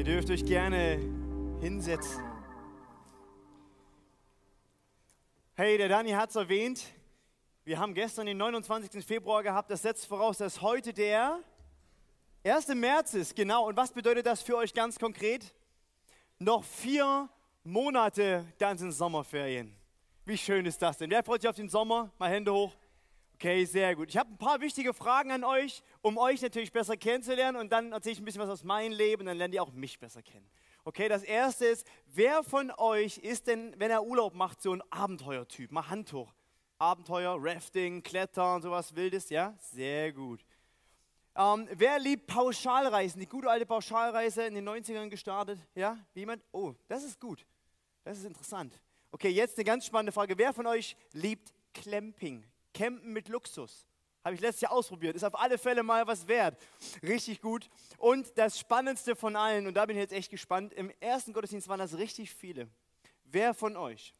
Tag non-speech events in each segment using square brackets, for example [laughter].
Ihr dürft euch gerne hinsetzen. Hey, der Dani hat es erwähnt. Wir haben gestern den 29. Februar gehabt. Das setzt voraus, dass heute der 1. März ist. Genau. Und was bedeutet das für euch ganz konkret? Noch vier Monate, dann sind Sommerferien. Wie schön ist das denn? Wer freut sich auf den Sommer? Mal Hände hoch. Okay, sehr gut. Ich habe ein paar wichtige Fragen an euch, um euch natürlich besser kennenzulernen und dann erzähle ich ein bisschen was aus meinem Leben und dann lernt ihr auch mich besser kennen. Okay, das erste ist, wer von euch ist denn, wenn er Urlaub macht, so ein Abenteuertyp? Mal Hand hoch. Abenteuer, Rafting, Klettern, sowas Wildes, ja? Sehr gut. Ähm, wer liebt Pauschalreisen? Die gute alte Pauschalreise in den 90ern gestartet, ja? Jemand? Oh, das ist gut. Das ist interessant. Okay, jetzt eine ganz spannende Frage. Wer von euch liebt Clamping? Campen mit Luxus. Habe ich letztes Jahr ausprobiert. Ist auf alle Fälle mal was wert. Richtig gut. Und das Spannendste von allen, und da bin ich jetzt echt gespannt, im ersten Gottesdienst waren das richtig viele. Wer von euch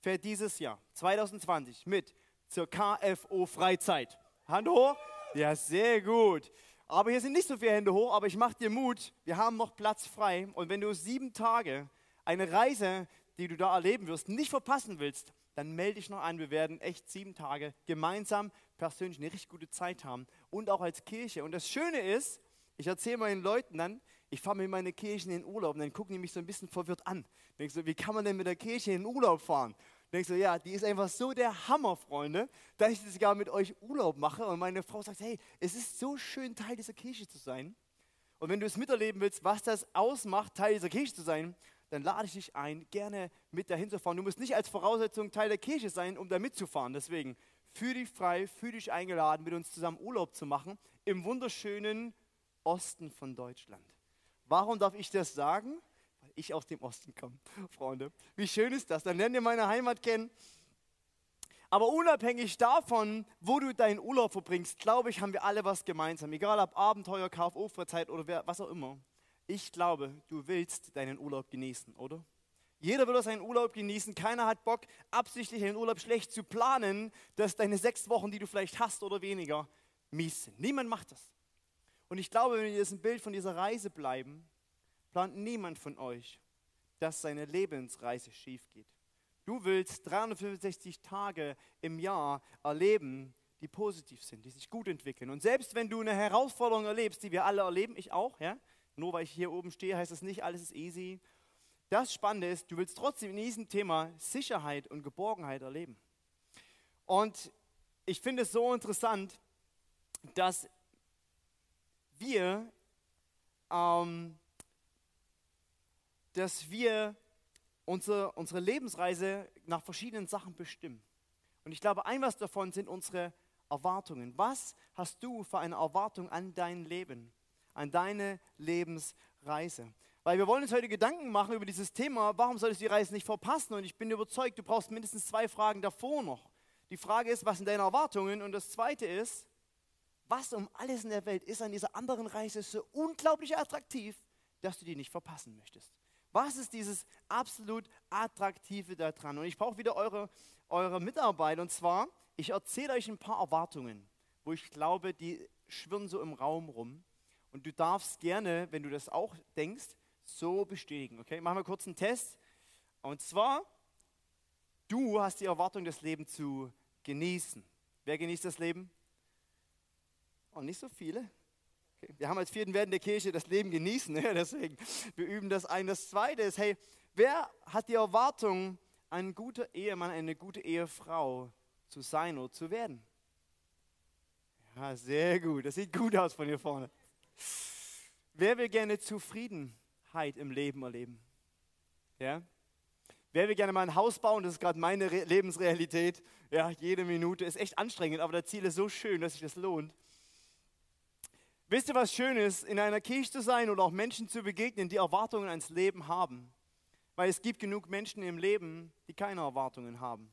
fährt dieses Jahr, 2020, mit zur KFO Freizeit? Hand hoch? Ja, sehr gut. Aber hier sind nicht so viele Hände hoch, aber ich mache dir Mut. Wir haben noch Platz frei. Und wenn du sieben Tage eine Reise, die du da erleben wirst, nicht verpassen willst, dann melde dich noch an. Wir werden echt sieben Tage gemeinsam persönlich eine richtig gute Zeit haben und auch als Kirche. Und das Schöne ist, ich erzähle meinen Leuten dann, ich fahre mit meiner Kirche in den Urlaub und dann gucken die mich so ein bisschen verwirrt an. Denkst so, wie kann man denn mit der Kirche in den Urlaub fahren? Denkst so, ja, die ist einfach so der Hammer, Freunde, dass ich sogar mit euch Urlaub mache. Und meine Frau sagt, hey, es ist so schön, Teil dieser Kirche zu sein. Und wenn du es miterleben willst, was das ausmacht, Teil dieser Kirche zu sein, dann lade ich dich ein, gerne mit dahin zu fahren. Du musst nicht als Voraussetzung Teil der Kirche sein, um da mitzufahren. Deswegen fühl dich frei, fühl dich eingeladen, mit uns zusammen Urlaub zu machen im wunderschönen Osten von Deutschland. Warum darf ich das sagen? Weil ich aus dem Osten komme, [laughs] Freunde. Wie schön ist das? Dann lernt ihr meine Heimat kennen. Aber unabhängig davon, wo du deinen Urlaub verbringst, glaube ich, haben wir alle was gemeinsam. Egal ob Abenteuer, KFO-Freizeit oder was auch immer. Ich glaube, du willst deinen Urlaub genießen, oder? Jeder will seinen Urlaub genießen. Keiner hat Bock, absichtlich den Urlaub schlecht zu planen, dass deine sechs Wochen, die du vielleicht hast oder weniger, mies sind. Niemand macht das. Und ich glaube, wenn wir in diesem Bild von dieser Reise bleiben, plant niemand von euch, dass seine Lebensreise schief geht. Du willst 365 Tage im Jahr erleben, die positiv sind, die sich gut entwickeln. Und selbst wenn du eine Herausforderung erlebst, die wir alle erleben, ich auch, ja, nur weil ich hier oben stehe, heißt das nicht, alles ist easy. Das Spannende ist, du willst trotzdem in diesem Thema Sicherheit und Geborgenheit erleben. Und ich finde es so interessant, dass wir, ähm, dass wir unsere, unsere Lebensreise nach verschiedenen Sachen bestimmen. Und ich glaube, ein was davon sind unsere Erwartungen. Was hast du für eine Erwartung an dein Leben? An deine Lebensreise. Weil wir wollen uns heute Gedanken machen über dieses Thema, warum solltest du die Reise nicht verpassen? Und ich bin überzeugt, du brauchst mindestens zwei Fragen davor noch. Die Frage ist, was sind deine Erwartungen? Und das zweite ist, was um alles in der Welt ist an dieser anderen Reise so unglaublich attraktiv, dass du die nicht verpassen möchtest? Was ist dieses absolut Attraktive daran? Und ich brauche wieder eure, eure Mitarbeit. Und zwar, ich erzähle euch ein paar Erwartungen, wo ich glaube, die schwirren so im Raum rum. Und du darfst gerne, wenn du das auch denkst, so bestätigen. Okay, machen wir kurz einen Test. Und zwar, du hast die Erwartung, das Leben zu genießen. Wer genießt das Leben? Und oh, nicht so viele. Okay. Wir haben als vierten Werden der Kirche das Leben genießen, ja, [laughs] deswegen, wir üben das ein. Das zweite ist, hey, wer hat die Erwartung, ein guter Ehemann, eine gute Ehefrau zu sein oder zu werden? Ja, sehr gut. Das sieht gut aus von hier vorne. Wer will gerne Zufriedenheit im Leben erleben? Ja? Wer will gerne mal ein Haus bauen? Das ist gerade meine Re Lebensrealität. Ja, jede Minute ist echt anstrengend, aber das Ziel ist so schön, dass sich das lohnt. Wisst ihr, was schön ist, in einer Kirche zu sein oder auch Menschen zu begegnen, die Erwartungen ans Leben haben? Weil es gibt genug Menschen im Leben, die keine Erwartungen haben.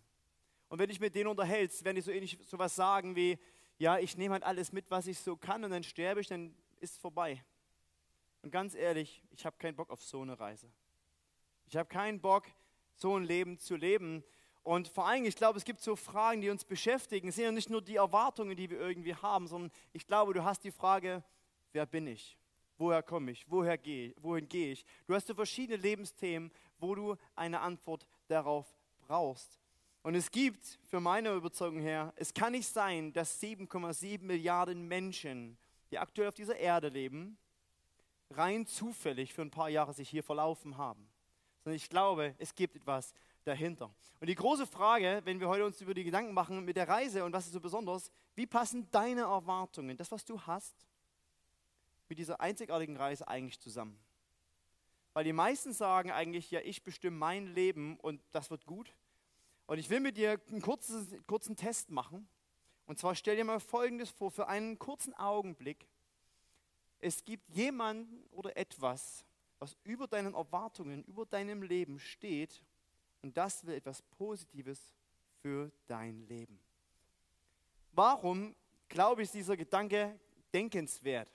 Und wenn dich mit denen unterhältst, werden die so ähnlich sowas sagen wie, ja, ich nehme halt alles mit, was ich so kann und dann sterbe ich, dann ist vorbei. Und ganz ehrlich, ich habe keinen Bock auf so eine Reise. Ich habe keinen Bock, so ein Leben zu leben. Und vor allem, ich glaube, es gibt so Fragen, die uns beschäftigen. Es sind ja nicht nur die Erwartungen, die wir irgendwie haben, sondern ich glaube, du hast die Frage, wer bin ich? Woher komme ich? Woher gehe, wohin gehe ich? Du hast so verschiedene Lebensthemen, wo du eine Antwort darauf brauchst. Und es gibt, für meine Überzeugung her, es kann nicht sein, dass 7,7 Milliarden Menschen, die aktuell auf dieser Erde leben, rein zufällig für ein paar Jahre sich hier verlaufen haben. Sondern ich glaube, es gibt etwas dahinter. Und die große Frage, wenn wir heute uns über die Gedanken machen mit der Reise und was ist so besonders, wie passen deine Erwartungen, das, was du hast, mit dieser einzigartigen Reise eigentlich zusammen? Weil die meisten sagen eigentlich, ja, ich bestimme mein Leben und das wird gut. Und ich will mit dir einen kurzen, kurzen Test machen. Und zwar stell dir mal Folgendes vor, für einen kurzen Augenblick. Es gibt jemanden oder etwas, was über deinen Erwartungen, über deinem Leben steht. Und das will etwas Positives für dein Leben. Warum, glaube ich, ist dieser Gedanke denkenswert?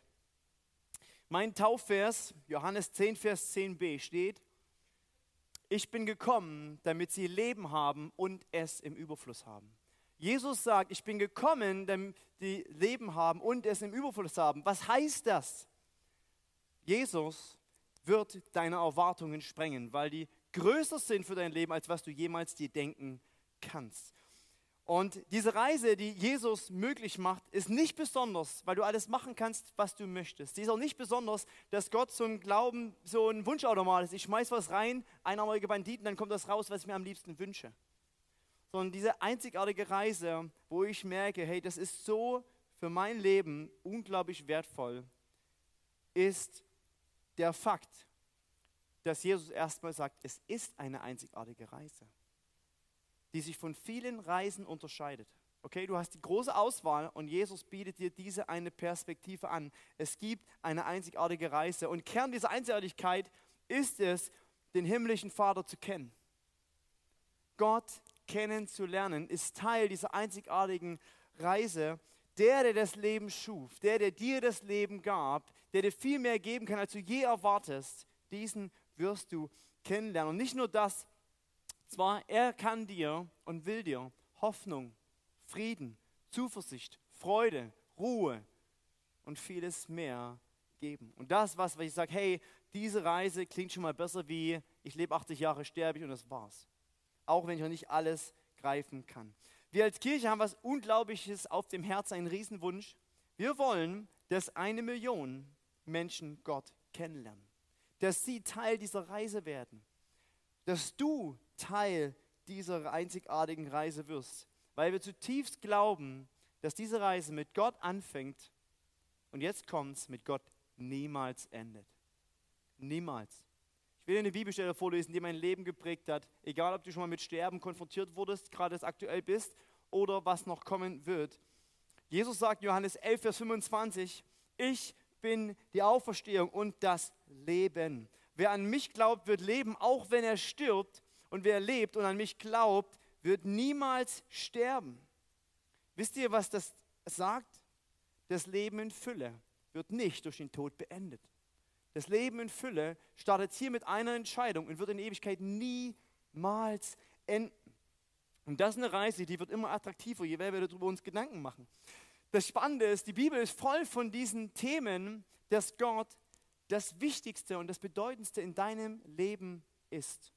Mein Taufvers, Johannes 10, Vers 10b, steht, ich bin gekommen, damit sie Leben haben und es im Überfluss haben. Jesus sagt, ich bin gekommen, damit sie Leben haben und es im Überfluss haben. Was heißt das? Jesus wird deine Erwartungen sprengen, weil die größer sind für dein Leben, als was du jemals dir denken kannst. Und diese Reise, die Jesus möglich macht, ist nicht besonders, weil du alles machen kannst, was du möchtest. Sie ist auch nicht besonders, dass Gott zum Glauben so ein Wunschautomat ist. Ich schmeiß was rein, einarmige Banditen, dann kommt das raus, was ich mir am liebsten wünsche. Sondern diese einzigartige Reise, wo ich merke, hey, das ist so für mein Leben unglaublich wertvoll, ist der Fakt, dass Jesus erstmal sagt, es ist eine einzigartige Reise die sich von vielen Reisen unterscheidet. Okay, du hast die große Auswahl und Jesus bietet dir diese eine Perspektive an. Es gibt eine einzigartige Reise und Kern dieser Einzigartigkeit ist es, den himmlischen Vater zu kennen. Gott kennenzulernen ist Teil dieser einzigartigen Reise. Der, der das Leben schuf, der, der dir das Leben gab, der dir viel mehr geben kann, als du je erwartest, diesen wirst du kennenlernen. Und nicht nur das, zwar, er kann dir und will dir Hoffnung, Frieden, Zuversicht, Freude, Ruhe und vieles mehr geben. Und das, was ich sage, hey, diese Reise klingt schon mal besser wie, ich lebe 80 Jahre, sterbe ich und das war's. Auch wenn ich noch nicht alles greifen kann. Wir als Kirche haben was Unglaubliches auf dem Herzen, einen Riesenwunsch. Wir wollen, dass eine Million Menschen Gott kennenlernen. Dass sie Teil dieser Reise werden. Dass du Teil dieser einzigartigen Reise wirst, weil wir zutiefst glauben, dass diese Reise mit Gott anfängt und jetzt kommt es mit Gott niemals endet. Niemals. Will dir eine Bibelstelle vorlesen, die mein Leben geprägt hat, egal ob du schon mal mit Sterben konfrontiert wurdest, gerade es aktuell bist oder was noch kommen wird. Jesus sagt Johannes 11, Vers 25, ich bin die Auferstehung und das Leben. Wer an mich glaubt, wird leben, auch wenn er stirbt. Und wer lebt und an mich glaubt, wird niemals sterben. Wisst ihr, was das sagt? Das Leben in Fülle wird nicht durch den Tod beendet. Das Leben in Fülle startet hier mit einer Entscheidung und wird in Ewigkeit niemals enden. Und das ist eine Reise, die wird immer attraktiver, je mehr wir darüber uns Gedanken machen. Das Spannende ist, die Bibel ist voll von diesen Themen, dass Gott das Wichtigste und das Bedeutendste in deinem Leben ist.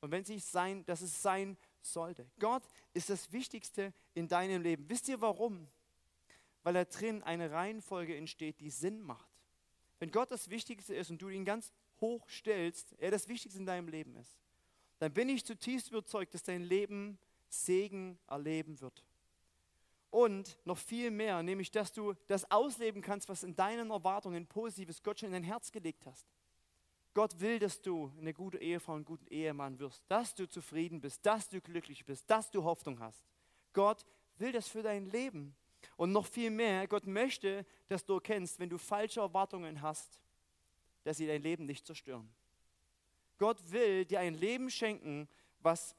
Und wenn es nicht sein, dass es sein sollte. Gott ist das Wichtigste in deinem Leben. Wisst ihr warum? Weil da drin eine Reihenfolge entsteht, die Sinn macht. Wenn Gott das Wichtigste ist und du ihn ganz hoch stellst, er das Wichtigste in deinem Leben ist, dann bin ich zutiefst überzeugt, dass dein Leben Segen erleben wird. Und noch viel mehr, nämlich, dass du das ausleben kannst, was in deinen Erwartungen Positives Gott schon in dein Herz gelegt hast. Gott will, dass du eine gute Ehefrau, einen guten Ehemann wirst, dass du zufrieden bist, dass du glücklich bist, dass du Hoffnung hast. Gott will das für dein Leben. Und noch viel mehr, Gott möchte, dass du erkennst, wenn du falsche Erwartungen hast, dass sie dein Leben nicht zerstören. Gott will dir ein Leben schenken, was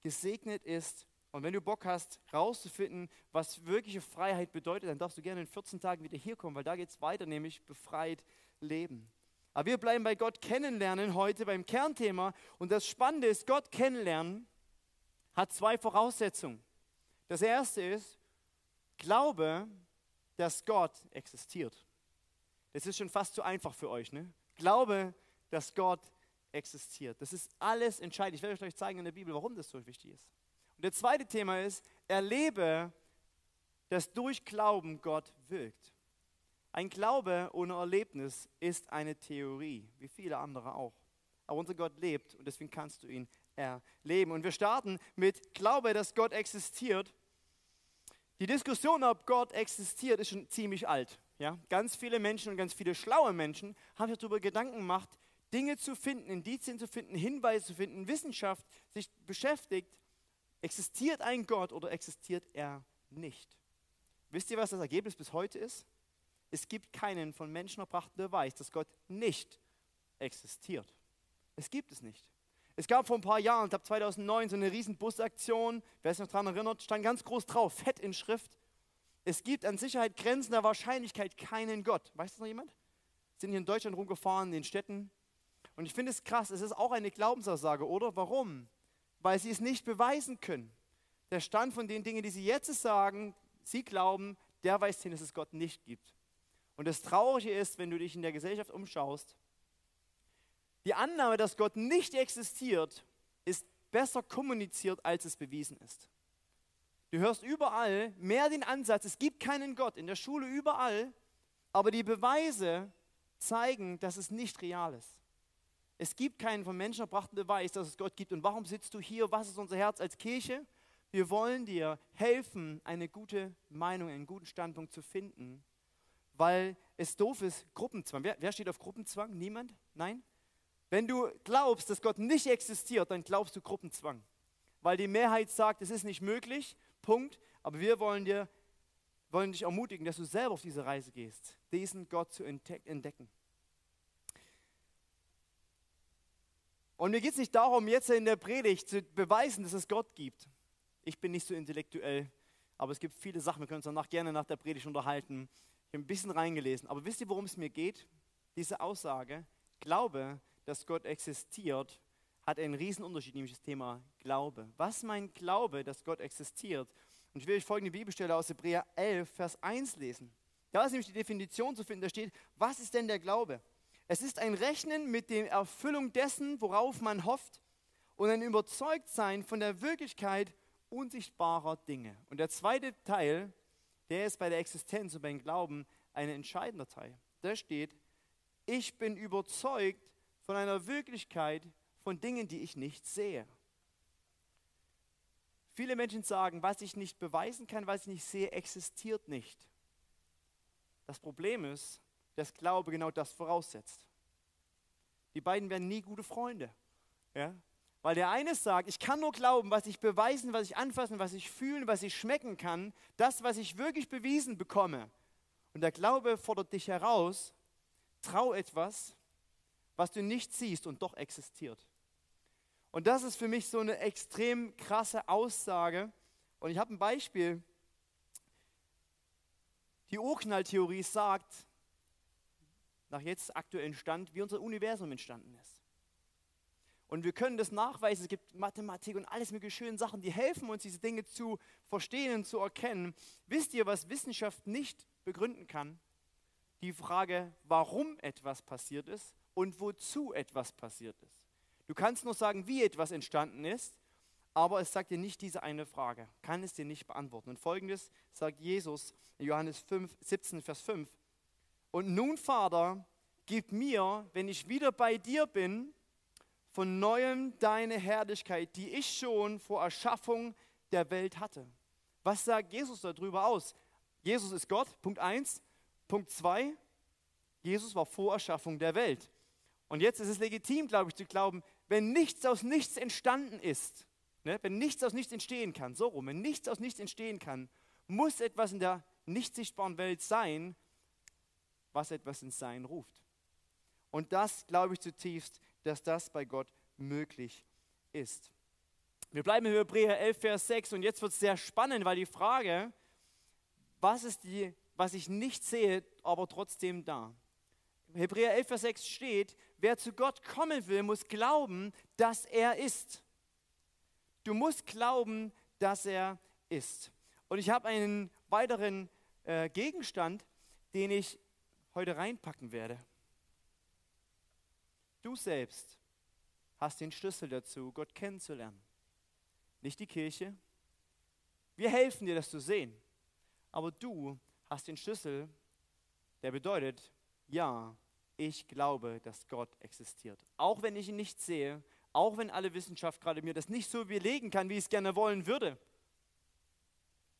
gesegnet ist. Und wenn du Bock hast, rauszufinden, was wirkliche Freiheit bedeutet, dann darfst du gerne in 14 Tagen wieder hier kommen, weil da geht es weiter, nämlich befreit leben. Aber wir bleiben bei Gott kennenlernen heute beim Kernthema. Und das Spannende ist, Gott kennenlernen hat zwei Voraussetzungen. Das erste ist, glaube, dass Gott existiert. Das ist schon fast zu einfach für euch. Ne? Glaube, dass Gott existiert. Das ist alles entscheidend. Ich werde euch zeigen in der Bibel, warum das so wichtig ist. Und das zweite Thema ist, erlebe, dass durch Glauben Gott wirkt. Ein Glaube ohne Erlebnis ist eine Theorie, wie viele andere auch. Aber unser Gott lebt und deswegen kannst du ihn erleben. Und wir starten mit Glaube, dass Gott existiert. Die Diskussion, ob Gott existiert, ist schon ziemlich alt. Ja? Ganz viele Menschen und ganz viele schlaue Menschen haben sich darüber Gedanken gemacht, Dinge zu finden, Indizien zu finden, Hinweise zu finden, Wissenschaft sich beschäftigt. Existiert ein Gott oder existiert er nicht? Wisst ihr, was das Ergebnis bis heute ist? Es gibt keinen von Menschen erbrachten Beweis, dass Gott nicht existiert. Es gibt es nicht. Es gab vor ein paar Jahren, ich glaube 2009, so eine riesen Busaktion, wer sich noch daran erinnert, stand ganz groß drauf, fett in Schrift. Es gibt an Sicherheit Grenzen der Wahrscheinlichkeit keinen Gott. Weiß das noch jemand? Sind hier in Deutschland rumgefahren, in den Städten. Und ich finde es krass, es ist auch eine Glaubensaussage, oder? Warum? Weil sie es nicht beweisen können. Der Stand von den Dingen, die sie jetzt sagen, sie glauben, der weiß hin, dass es Gott nicht gibt. Und das Traurige ist, wenn du dich in der Gesellschaft umschaust, die Annahme, dass Gott nicht existiert, ist besser kommuniziert, als es bewiesen ist. Du hörst überall mehr den Ansatz, es gibt keinen Gott, in der Schule überall, aber die Beweise zeigen, dass es nicht real ist. Es gibt keinen von Menschen erbrachten Beweis, dass es Gott gibt. Und warum sitzt du hier? Was ist unser Herz als Kirche? Wir wollen dir helfen, eine gute Meinung, einen guten Standpunkt zu finden, weil es doof ist, Gruppenzwang. Wer, wer steht auf Gruppenzwang? Niemand? Nein? Wenn du glaubst, dass Gott nicht existiert, dann glaubst du Gruppenzwang. Weil die Mehrheit sagt, es ist nicht möglich, Punkt. Aber wir wollen, dir, wollen dich ermutigen, dass du selber auf diese Reise gehst, diesen Gott zu entdecken. Und mir geht es nicht darum, jetzt in der Predigt zu beweisen, dass es Gott gibt. Ich bin nicht so intellektuell, aber es gibt viele Sachen, wir können uns danach gerne nach der Predigt unterhalten. Ich habe ein bisschen reingelesen. Aber wisst ihr, worum es mir geht? Diese Aussage, Glaube dass Gott existiert, hat einen riesen Unterschied, nämlich das Thema Glaube. Was mein Glaube, dass Gott existiert? Und ich will euch folgende Bibelstelle aus Hebräer 11, Vers 1 lesen. Da ist nämlich die Definition zu finden, da steht, was ist denn der Glaube? Es ist ein Rechnen mit der Erfüllung dessen, worauf man hofft und ein Überzeugtsein von der Wirklichkeit unsichtbarer Dinge. Und der zweite Teil, der ist bei der Existenz und beim Glauben ein entscheidender Teil. Da steht, ich bin überzeugt von einer Wirklichkeit von Dingen, die ich nicht sehe. Viele Menschen sagen, was ich nicht beweisen kann, was ich nicht sehe, existiert nicht. Das Problem ist, dass Glaube genau das voraussetzt. Die beiden werden nie gute Freunde. Ja? Weil der eine sagt, ich kann nur glauben, was ich beweisen, was ich anfassen, was ich fühlen, was ich schmecken kann, das, was ich wirklich bewiesen bekomme. Und der Glaube fordert dich heraus, trau etwas, was du nicht siehst und doch existiert. Und das ist für mich so eine extrem krasse Aussage. Und ich habe ein Beispiel. Die Urknalltheorie sagt, nach jetzt aktuellen Stand, wie unser Universum entstanden ist. Und wir können das nachweisen. Es gibt Mathematik und alles mögliche schöne Sachen, die helfen uns, diese Dinge zu verstehen und zu erkennen. Wisst ihr, was Wissenschaft nicht begründen kann? Die Frage, warum etwas passiert ist und wozu etwas passiert ist. Du kannst nur sagen, wie etwas entstanden ist, aber es sagt dir nicht diese eine Frage, kann es dir nicht beantworten. Und folgendes sagt Jesus in Johannes 5, 17, Vers 5. Und nun, Vater, gib mir, wenn ich wieder bei dir bin, von neuem deine Herrlichkeit, die ich schon vor Erschaffung der Welt hatte. Was sagt Jesus darüber aus? Jesus ist Gott, Punkt 1. Punkt 2, Jesus war vor Erschaffung der Welt. Und jetzt ist es legitim, glaube ich, zu glauben, wenn nichts aus nichts entstanden ist, ne, wenn nichts aus nichts entstehen kann, so rum, wenn nichts aus nichts entstehen kann, muss etwas in der nicht sichtbaren Welt sein, was etwas ins Sein ruft. Und das glaube ich zutiefst, dass das bei Gott möglich ist. Wir bleiben in Hebräer 11, Vers 6 und jetzt wird es sehr spannend, weil die Frage, was ist die, was ich nicht sehe, aber trotzdem da? Hebräer 11, Vers 6 steht, wer zu Gott kommen will, muss glauben, dass er ist. Du musst glauben, dass er ist. Und ich habe einen weiteren äh, Gegenstand, den ich heute reinpacken werde. Du selbst hast den Schlüssel dazu, Gott kennenzulernen. Nicht die Kirche. Wir helfen dir, das zu sehen. Aber du hast den Schlüssel, der bedeutet, ja, ich glaube, dass Gott existiert. Auch wenn ich ihn nicht sehe, auch wenn alle Wissenschaft gerade mir das nicht so belegen kann, wie ich es gerne wollen würde.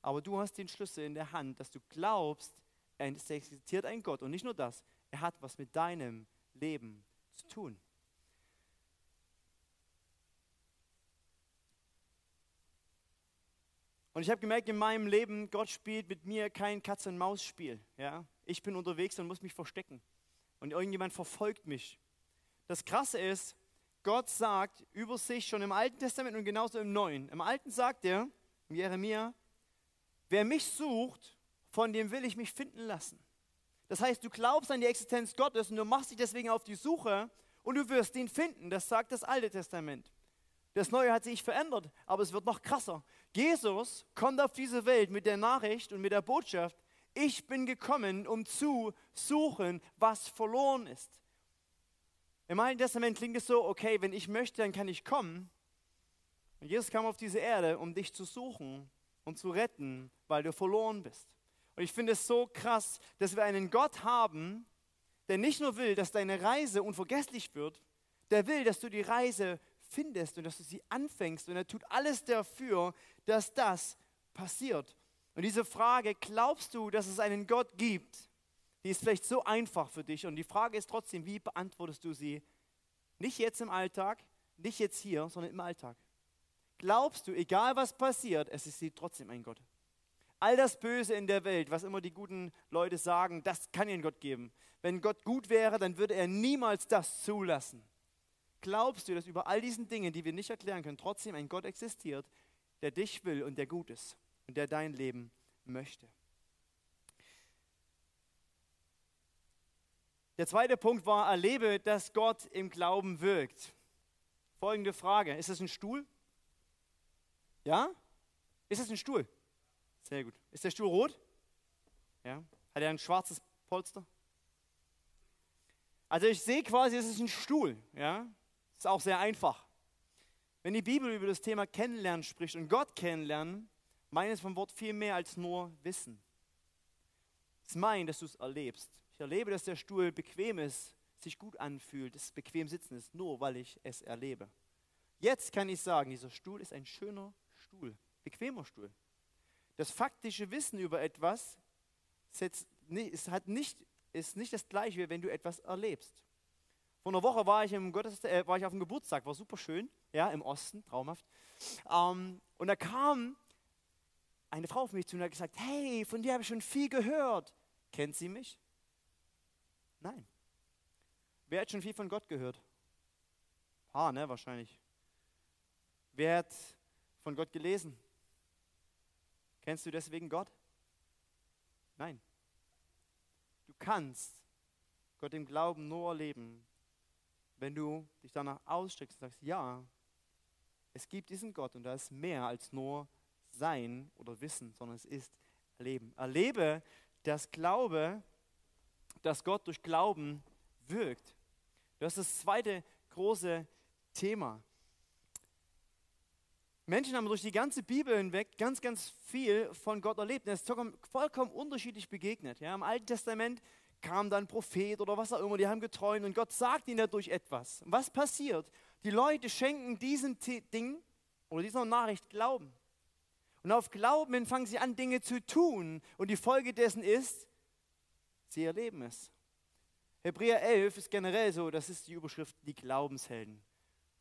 Aber du hast den Schlüssel in der Hand, dass du glaubst, es existiert ein Gott. Und nicht nur das, er hat was mit deinem Leben zu tun. Und ich habe gemerkt in meinem Leben, Gott spielt mit mir kein Katz-und-Maus-Spiel. Ja? Ich bin unterwegs und muss mich verstecken. Und irgendjemand verfolgt mich. Das Krasse ist, Gott sagt über sich schon im Alten Testament und genauso im Neuen. Im Alten sagt er, in Jeremia, wer mich sucht, von dem will ich mich finden lassen. Das heißt, du glaubst an die Existenz Gottes und du machst dich deswegen auf die Suche und du wirst ihn finden. Das sagt das Alte Testament. Das Neue hat sich verändert, aber es wird noch krasser. Jesus kommt auf diese Welt mit der Nachricht und mit der Botschaft, ich bin gekommen, um zu suchen, was verloren ist. Im Alten Testament klingt es so, okay, wenn ich möchte, dann kann ich kommen. Und Jesus kam auf diese Erde, um dich zu suchen und zu retten, weil du verloren bist. Und ich finde es so krass, dass wir einen Gott haben, der nicht nur will, dass deine Reise unvergesslich wird, der will, dass du die Reise findest und dass du sie anfängst. Und er tut alles dafür, dass das passiert. Und diese Frage, glaubst du, dass es einen Gott gibt, die ist vielleicht so einfach für dich. Und die Frage ist trotzdem, wie beantwortest du sie? Nicht jetzt im Alltag, nicht jetzt hier, sondern im Alltag. Glaubst du, egal was passiert, es ist trotzdem ein Gott? All das Böse in der Welt, was immer die guten Leute sagen, das kann ihnen Gott geben. Wenn Gott gut wäre, dann würde er niemals das zulassen. Glaubst du, dass über all diesen Dingen, die wir nicht erklären können, trotzdem ein Gott existiert, der dich will und der gut ist und der dein Leben möchte? Der zweite Punkt war, erlebe, dass Gott im Glauben wirkt. Folgende Frage, ist es ein Stuhl? Ja? Ist es ein Stuhl? Sehr gut. Ist der Stuhl rot? Ja. Hat er ein schwarzes Polster? Also ich sehe quasi, es ist ein Stuhl. Ja. Ist auch sehr einfach. Wenn die Bibel über das Thema Kennenlernen spricht und Gott kennenlernen, meint es vom Wort viel mehr als nur Wissen. Es meint, dass du es erlebst. Ich erlebe, dass der Stuhl bequem ist, sich gut anfühlt, dass es bequem sitzen ist, nur weil ich es erlebe. Jetzt kann ich sagen, dieser Stuhl ist ein schöner Stuhl, bequemer Stuhl. Das faktische Wissen über etwas ist, hat nicht, ist nicht das gleiche, wie wenn du etwas erlebst. Vor einer Woche war ich, im Gottes, äh, war ich auf dem Geburtstag, war super schön, ja, im Osten, traumhaft. Ähm, und da kam eine Frau auf mich zu und hat gesagt, hey, von dir habe ich schon viel gehört. Kennt sie mich? Nein. Wer hat schon viel von Gott gehört? Ah, ne, wahrscheinlich. Wer hat von Gott gelesen? Kennst du deswegen Gott? Nein. Du kannst Gott im Glauben nur erleben, wenn du dich danach ausstreckst und sagst, ja, es gibt diesen Gott und da ist mehr als nur Sein oder Wissen, sondern es ist Erleben. Erlebe das Glaube, dass Gott durch Glauben wirkt. Das ist das zweite große Thema. Menschen haben durch die ganze Bibel hinweg ganz, ganz viel von Gott erlebt. Es ist vollkommen unterschiedlich begegnet. Ja, Im Alten Testament kam dann Prophet oder was auch immer, die haben geträumt und Gott sagt ihnen dadurch etwas. was passiert? Die Leute schenken diesem Ding oder dieser Nachricht Glauben. Und auf Glauben fangen sie an, Dinge zu tun. Und die Folge dessen ist, sie erleben es. Hebräer 11 ist generell so, das ist die Überschrift, die Glaubenshelden.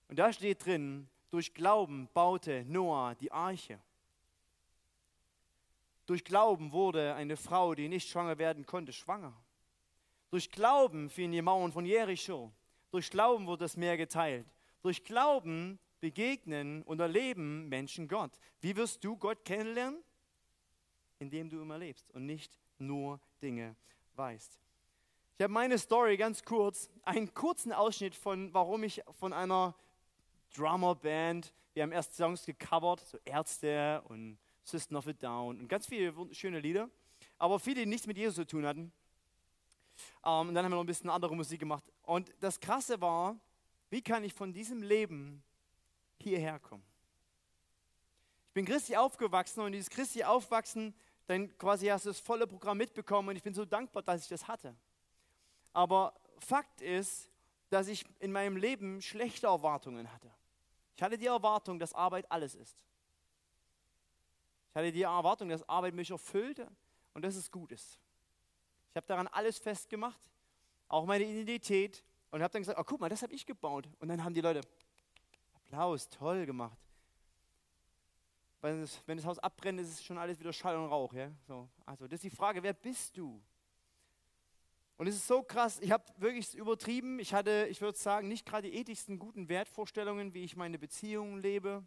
Und da steht drin, durch Glauben baute Noah die Arche. Durch Glauben wurde eine Frau, die nicht schwanger werden konnte, schwanger. Durch Glauben fielen die Mauern von Jericho. Durch Glauben wurde das Meer geteilt. Durch Glauben begegnen und erleben Menschen Gott. Wie wirst du Gott kennenlernen? Indem du ihn erlebst und nicht nur Dinge weißt. Ich habe meine Story ganz kurz, einen kurzen Ausschnitt von, warum ich von einer Drummerband. Wir haben erst Songs gecovert, so Ärzte und System of a Down und ganz viele schöne Lieder, aber viele, die nichts mit Jesus zu tun hatten. Ähm, und dann haben wir noch ein bisschen andere Musik gemacht. Und das Krasse war, wie kann ich von diesem Leben hierher kommen? Ich bin christlich aufgewachsen und dieses christlich Aufwachsen, dann quasi hast du das volle Programm mitbekommen und ich bin so dankbar, dass ich das hatte. Aber Fakt ist, dass ich in meinem Leben schlechte Erwartungen hatte. Ich hatte die Erwartung, dass Arbeit alles ist. Ich hatte die Erwartung, dass Arbeit mich erfüllt und dass es gut ist. Ich habe daran alles festgemacht, auch meine Identität und habe dann gesagt, oh guck mal, das habe ich gebaut. Und dann haben die Leute Applaus, toll gemacht. Weil wenn das Haus abbrennt, ist es schon alles wieder Schall und Rauch. Ja? So, also das ist die Frage, wer bist du? Und es ist so krass, ich habe wirklich übertrieben. Ich hatte, ich würde sagen, nicht gerade die ethischsten guten Wertvorstellungen, wie ich meine Beziehungen lebe.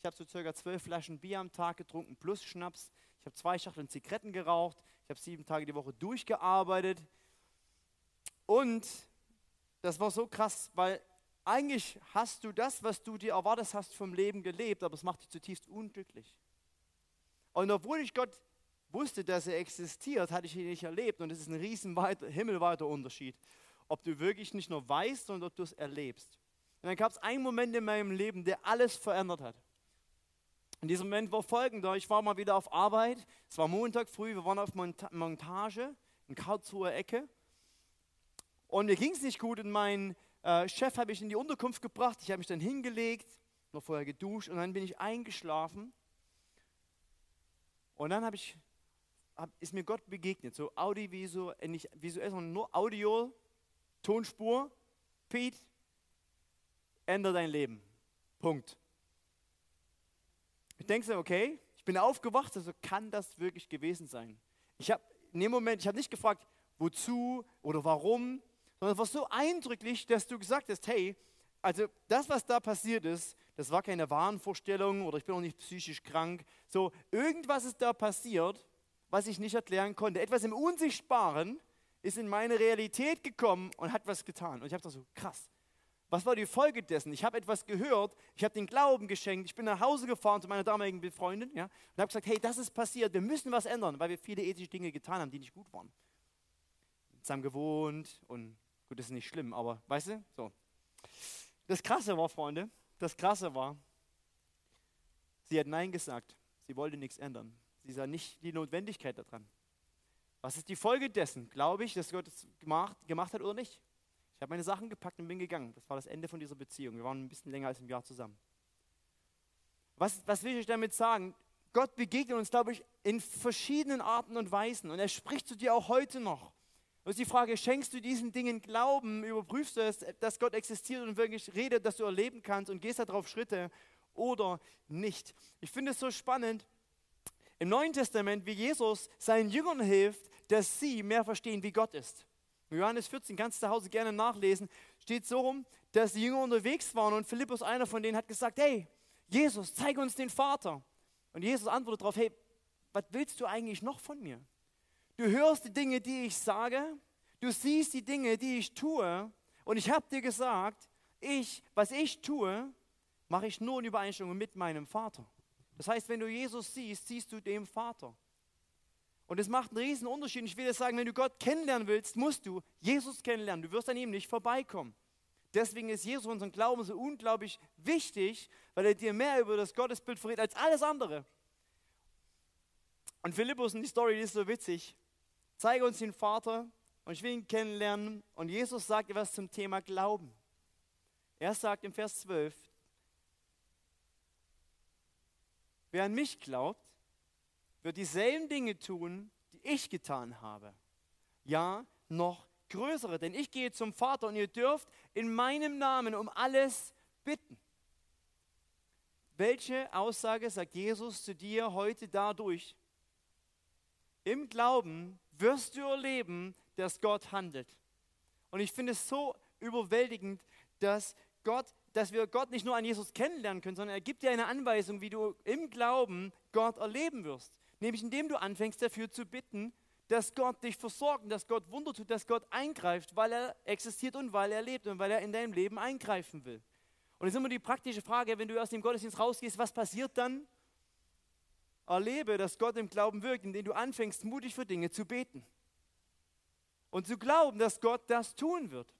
Ich habe so circa zwölf Flaschen Bier am Tag getrunken plus Schnaps. Ich habe zwei Schachteln Zigaretten geraucht. Ich habe sieben Tage die Woche durchgearbeitet. Und das war so krass, weil eigentlich hast du das, was du dir erwartet hast vom Leben gelebt, aber es macht dich zutiefst unglücklich. Und obwohl ich Gott wusste, dass er existiert, hatte ich ihn nicht erlebt. Und es ist ein riesen himmelweiter Unterschied, ob du wirklich nicht nur weißt, sondern ob du es erlebst. Und dann gab es einen Moment in meinem Leben, der alles verändert hat. Und dieser Moment war folgender. Ich war mal wieder auf Arbeit. Es war Montag früh. Wir waren auf Montage in Karlsruher Ecke. Und mir ging es nicht gut. Und mein äh, Chef habe ich in die Unterkunft gebracht. Ich habe mich dann hingelegt, noch vorher geduscht. Und dann bin ich eingeschlafen. Und dann ich, hab, ist mir Gott begegnet. So audiovisuell, nicht visuell, sondern nur Audio, Tonspur. Pete, ändere dein Leben. Punkt. Ich denke so, okay, ich bin aufgewacht, also kann das wirklich gewesen sein? Ich habe in dem Moment, ich habe nicht gefragt, wozu oder warum, sondern es war so eindrücklich, dass du gesagt hast, hey, also das, was da passiert ist, das war keine Wahnvorstellung oder ich bin auch nicht psychisch krank. So, irgendwas ist da passiert, was ich nicht erklären konnte. Etwas im Unsichtbaren ist in meine Realität gekommen und hat was getan. Und ich habe das so, krass. Was war die Folge dessen? Ich habe etwas gehört, ich habe den Glauben geschenkt, ich bin nach Hause gefahren zu meiner damaligen Freundin ja, und habe gesagt, hey, das ist passiert, wir müssen was ändern, weil wir viele ethische Dinge getan haben, die nicht gut waren. Zusammen gewohnt und gut, das ist nicht schlimm, aber weißt du, so. Das Krasse war, Freunde, das Krasse war, sie hat Nein gesagt, sie wollte nichts ändern. Sie sah nicht die Notwendigkeit daran. Was ist die Folge dessen? Glaube ich, dass Gott es gemacht, gemacht hat oder nicht? Ich habe meine Sachen gepackt und bin gegangen. Das war das Ende von dieser Beziehung. Wir waren ein bisschen länger als ein Jahr zusammen. Was, was will ich damit sagen? Gott begegnet uns, glaube ich, in verschiedenen Arten und Weisen. Und er spricht zu dir auch heute noch. Und die Frage, schenkst du diesen Dingen Glauben, überprüfst du es, dass Gott existiert und wirklich redet, dass du erleben kannst und gehst darauf Schritte oder nicht. Ich finde es so spannend im Neuen Testament, wie Jesus seinen Jüngern hilft, dass sie mehr verstehen, wie Gott ist. In Johannes 14, kannst du zu Hause gerne nachlesen, steht so rum, dass die Jünger unterwegs waren und Philippus, einer von denen, hat gesagt, hey, Jesus, zeige uns den Vater. Und Jesus antwortet darauf, hey, was willst du eigentlich noch von mir? Du hörst die Dinge, die ich sage, du siehst die Dinge, die ich tue und ich habe dir gesagt, ich, was ich tue, mache ich nur in Übereinstimmung mit meinem Vater. Das heißt, wenn du Jesus siehst, siehst du den Vater. Und es macht einen riesen Unterschied. Ich will dir sagen, wenn du Gott kennenlernen willst, musst du Jesus kennenlernen. Du wirst an ihm nicht vorbeikommen. Deswegen ist Jesus unseren Glauben so unglaublich wichtig, weil er dir mehr über das Gottesbild verrät als alles andere. Und Philippus und die Story die ist so witzig. Zeige uns den Vater und ich will ihn kennenlernen. Und Jesus sagt etwas zum Thema Glauben. Er sagt im Vers 12, wer an mich glaubt, wird dieselben Dinge tun, die ich getan habe. Ja, noch größere, denn ich gehe zum Vater und ihr dürft in meinem Namen um alles bitten. Welche Aussage sagt Jesus zu dir heute dadurch? Im Glauben wirst du erleben, dass Gott handelt. Und ich finde es so überwältigend, dass Gott, dass wir Gott nicht nur an Jesus kennenlernen können, sondern er gibt dir eine Anweisung, wie du im Glauben Gott erleben wirst. Nämlich indem du anfängst dafür zu bitten, dass Gott dich versorgt, dass Gott Wunder tut, dass Gott eingreift, weil er existiert und weil er lebt und weil er in deinem Leben eingreifen will. Und es ist immer die praktische Frage, wenn du aus dem Gottesdienst rausgehst, was passiert dann? Erlebe, dass Gott im Glauben wirkt, indem du anfängst, mutig für Dinge zu beten. Und zu glauben, dass Gott das tun wird.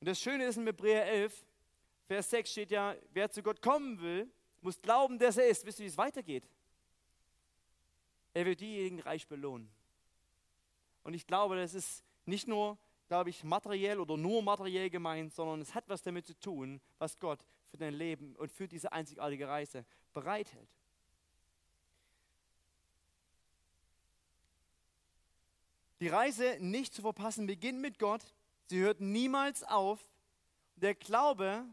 Und das Schöne ist in Hebräer 11, Vers 6 steht ja, wer zu Gott kommen will, muss glauben, dass er ist. Wisst ihr, wie es weitergeht? Er wird diejenigen reich belohnen. Und ich glaube, das ist nicht nur, glaube ich, materiell oder nur materiell gemeint, sondern es hat was damit zu tun, was Gott für dein Leben und für diese einzigartige Reise bereithält. Die Reise nicht zu verpassen beginnt mit Gott. Sie hört niemals auf. Der Glaube,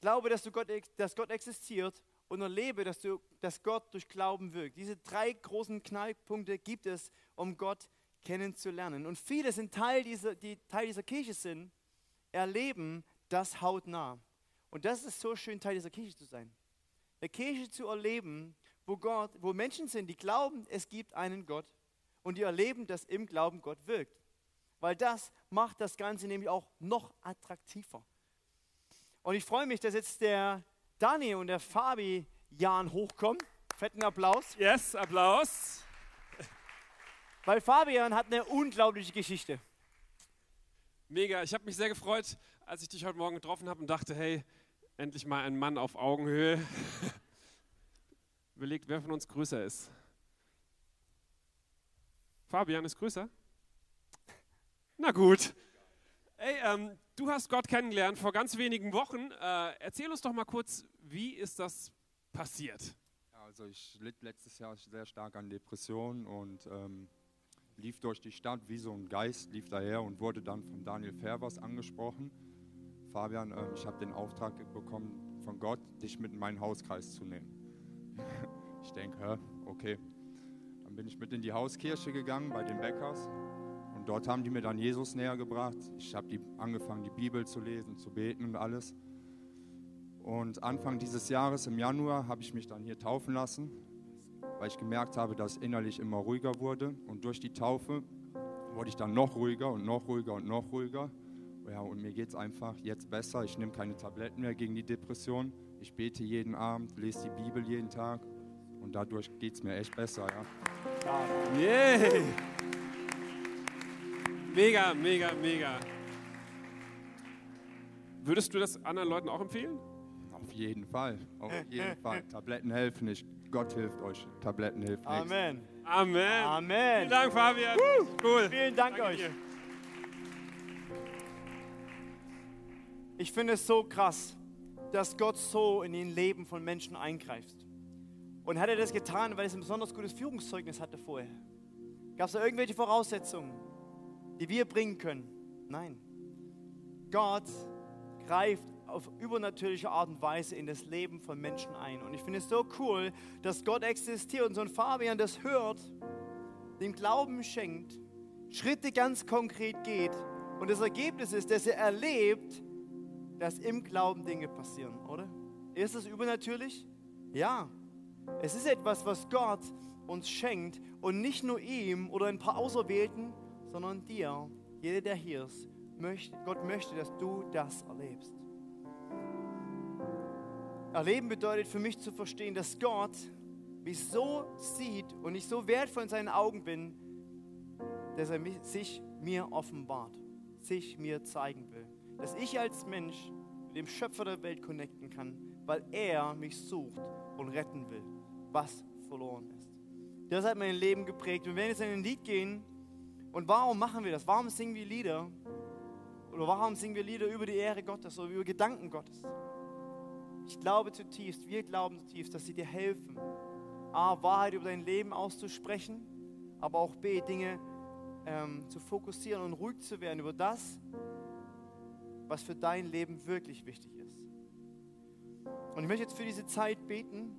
glaube, dass, du Gott, dass Gott existiert und erlebe, dass, du, dass Gott durch Glauben wirkt. Diese drei großen Knallpunkte gibt es, um Gott kennenzulernen. Und viele sind Teil dieser, die Teil dieser Kirche sind, erleben das hautnah. Und das ist so schön, Teil dieser Kirche zu sein. Eine Kirche zu erleben, wo Gott, wo Menschen sind, die glauben, es gibt einen Gott und die erleben, dass im Glauben Gott wirkt. Weil das macht das Ganze nämlich auch noch attraktiver. Und ich freue mich, dass jetzt der Dani und der Fabi Jan hochkommen. Fetten Applaus. Yes, Applaus. Weil Fabian hat eine unglaubliche Geschichte. Mega, ich habe mich sehr gefreut, als ich dich heute Morgen getroffen habe und dachte, hey, endlich mal ein Mann auf Augenhöhe. [laughs] Überlegt, wer von uns größer ist. Fabian ist größer? Na gut. Hey, ähm, du hast Gott kennengelernt vor ganz wenigen Wochen. Äh, erzähl uns doch mal kurz, wie ist das passiert? Also ich litt letztes Jahr sehr stark an Depressionen und ähm, lief durch die Stadt wie so ein Geist, lief daher und wurde dann von Daniel Fervers angesprochen. Fabian, äh, ich habe den Auftrag bekommen von Gott, dich mit in meinen Hauskreis zu nehmen. [laughs] ich denke, okay. Bin ich mit in die Hauskirche gegangen bei den Bäckers dort haben die mir dann Jesus näher gebracht. Ich habe die, angefangen, die Bibel zu lesen, zu beten und alles. Und Anfang dieses Jahres, im Januar, habe ich mich dann hier taufen lassen, weil ich gemerkt habe, dass innerlich immer ruhiger wurde. Und durch die Taufe wurde ich dann noch ruhiger und noch ruhiger und noch ruhiger. Ja, und mir geht es einfach jetzt besser. Ich nehme keine Tabletten mehr gegen die Depression. Ich bete jeden Abend, lese die Bibel jeden Tag. Und dadurch geht es mir echt besser. Ja. Yeah! Mega, mega, mega. Würdest du das anderen Leuten auch empfehlen? Auf jeden Fall, auf jeden [laughs] Fall. Tabletten helfen nicht. Gott hilft euch. Tabletten helfen nicht. Amen. Amen. Amen. Vielen Dank, Fabian. Woo. Cool. Vielen Dank Danke euch. Dir. Ich finde es so krass, dass Gott so in den Leben von Menschen eingreift. Und hat er das getan, weil es ein besonders gutes Führungszeugnis hatte vorher? Gab es da irgendwelche Voraussetzungen? die wir bringen können. Nein. Gott greift auf übernatürliche Art und Weise in das Leben von Menschen ein. Und ich finde es so cool, dass Gott existiert und so ein Fabian das hört, dem Glauben schenkt, Schritte ganz konkret geht. Und das Ergebnis ist, dass er erlebt, dass im Glauben Dinge passieren, oder? Ist es übernatürlich? Ja. Es ist etwas, was Gott uns schenkt und nicht nur ihm oder ein paar Auserwählten, sondern dir, jeder, der hier ist, möchte, Gott möchte, dass du das erlebst. Erleben bedeutet für mich zu verstehen, dass Gott mich so sieht und ich so wertvoll in seinen Augen bin, dass er sich mir offenbart, sich mir zeigen will. Dass ich als Mensch mit dem Schöpfer der Welt connecten kann, weil er mich sucht und retten will, was verloren ist. Das hat mein Leben geprägt. Und wenn wir jetzt in ein Lied gehen, und warum machen wir das? Warum singen wir Lieder? Oder warum singen wir Lieder über die Ehre Gottes oder über Gedanken Gottes? Ich glaube zutiefst, wir glauben zutiefst, dass sie dir helfen, A, Wahrheit über dein Leben auszusprechen, aber auch B, Dinge ähm, zu fokussieren und ruhig zu werden über das, was für dein Leben wirklich wichtig ist. Und ich möchte jetzt für diese Zeit beten,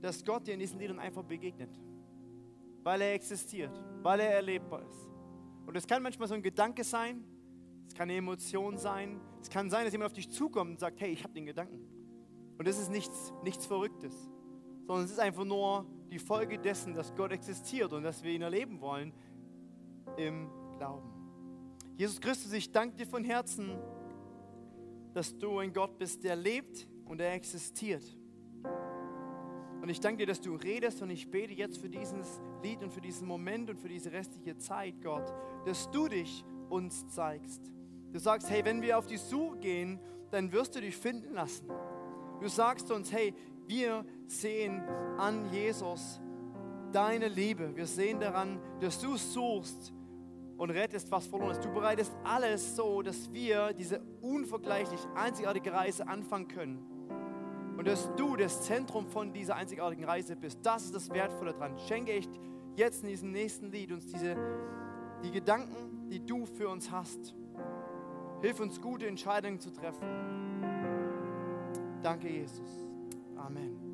dass Gott dir in diesen Liedern einfach begegnet weil er existiert, weil er erlebbar ist. Und es kann manchmal so ein Gedanke sein, es kann eine Emotion sein, es kann sein, dass jemand auf dich zukommt und sagt, hey, ich habe den Gedanken. Und das ist nichts, nichts Verrücktes, sondern es ist einfach nur die Folge dessen, dass Gott existiert und dass wir ihn erleben wollen im Glauben. Jesus Christus, ich danke dir von Herzen, dass du ein Gott bist, der lebt und der existiert. Und ich danke dir, dass du redest und ich bete jetzt für dieses Lied und für diesen Moment und für diese restliche Zeit, Gott, dass du dich uns zeigst. Du sagst, hey, wenn wir auf die Suche gehen, dann wirst du dich finden lassen. Du sagst uns, hey, wir sehen an Jesus deine Liebe. Wir sehen daran, dass du suchst und rettest, was verloren ist. Du bereitest alles so, dass wir diese unvergleichlich einzigartige Reise anfangen können. Und dass du das Zentrum von dieser einzigartigen Reise bist. Das ist das Wertvolle daran. Schenke ich jetzt in diesem nächsten Lied uns diese, die Gedanken, die du für uns hast. Hilf uns, gute Entscheidungen zu treffen. Danke, Jesus. Amen.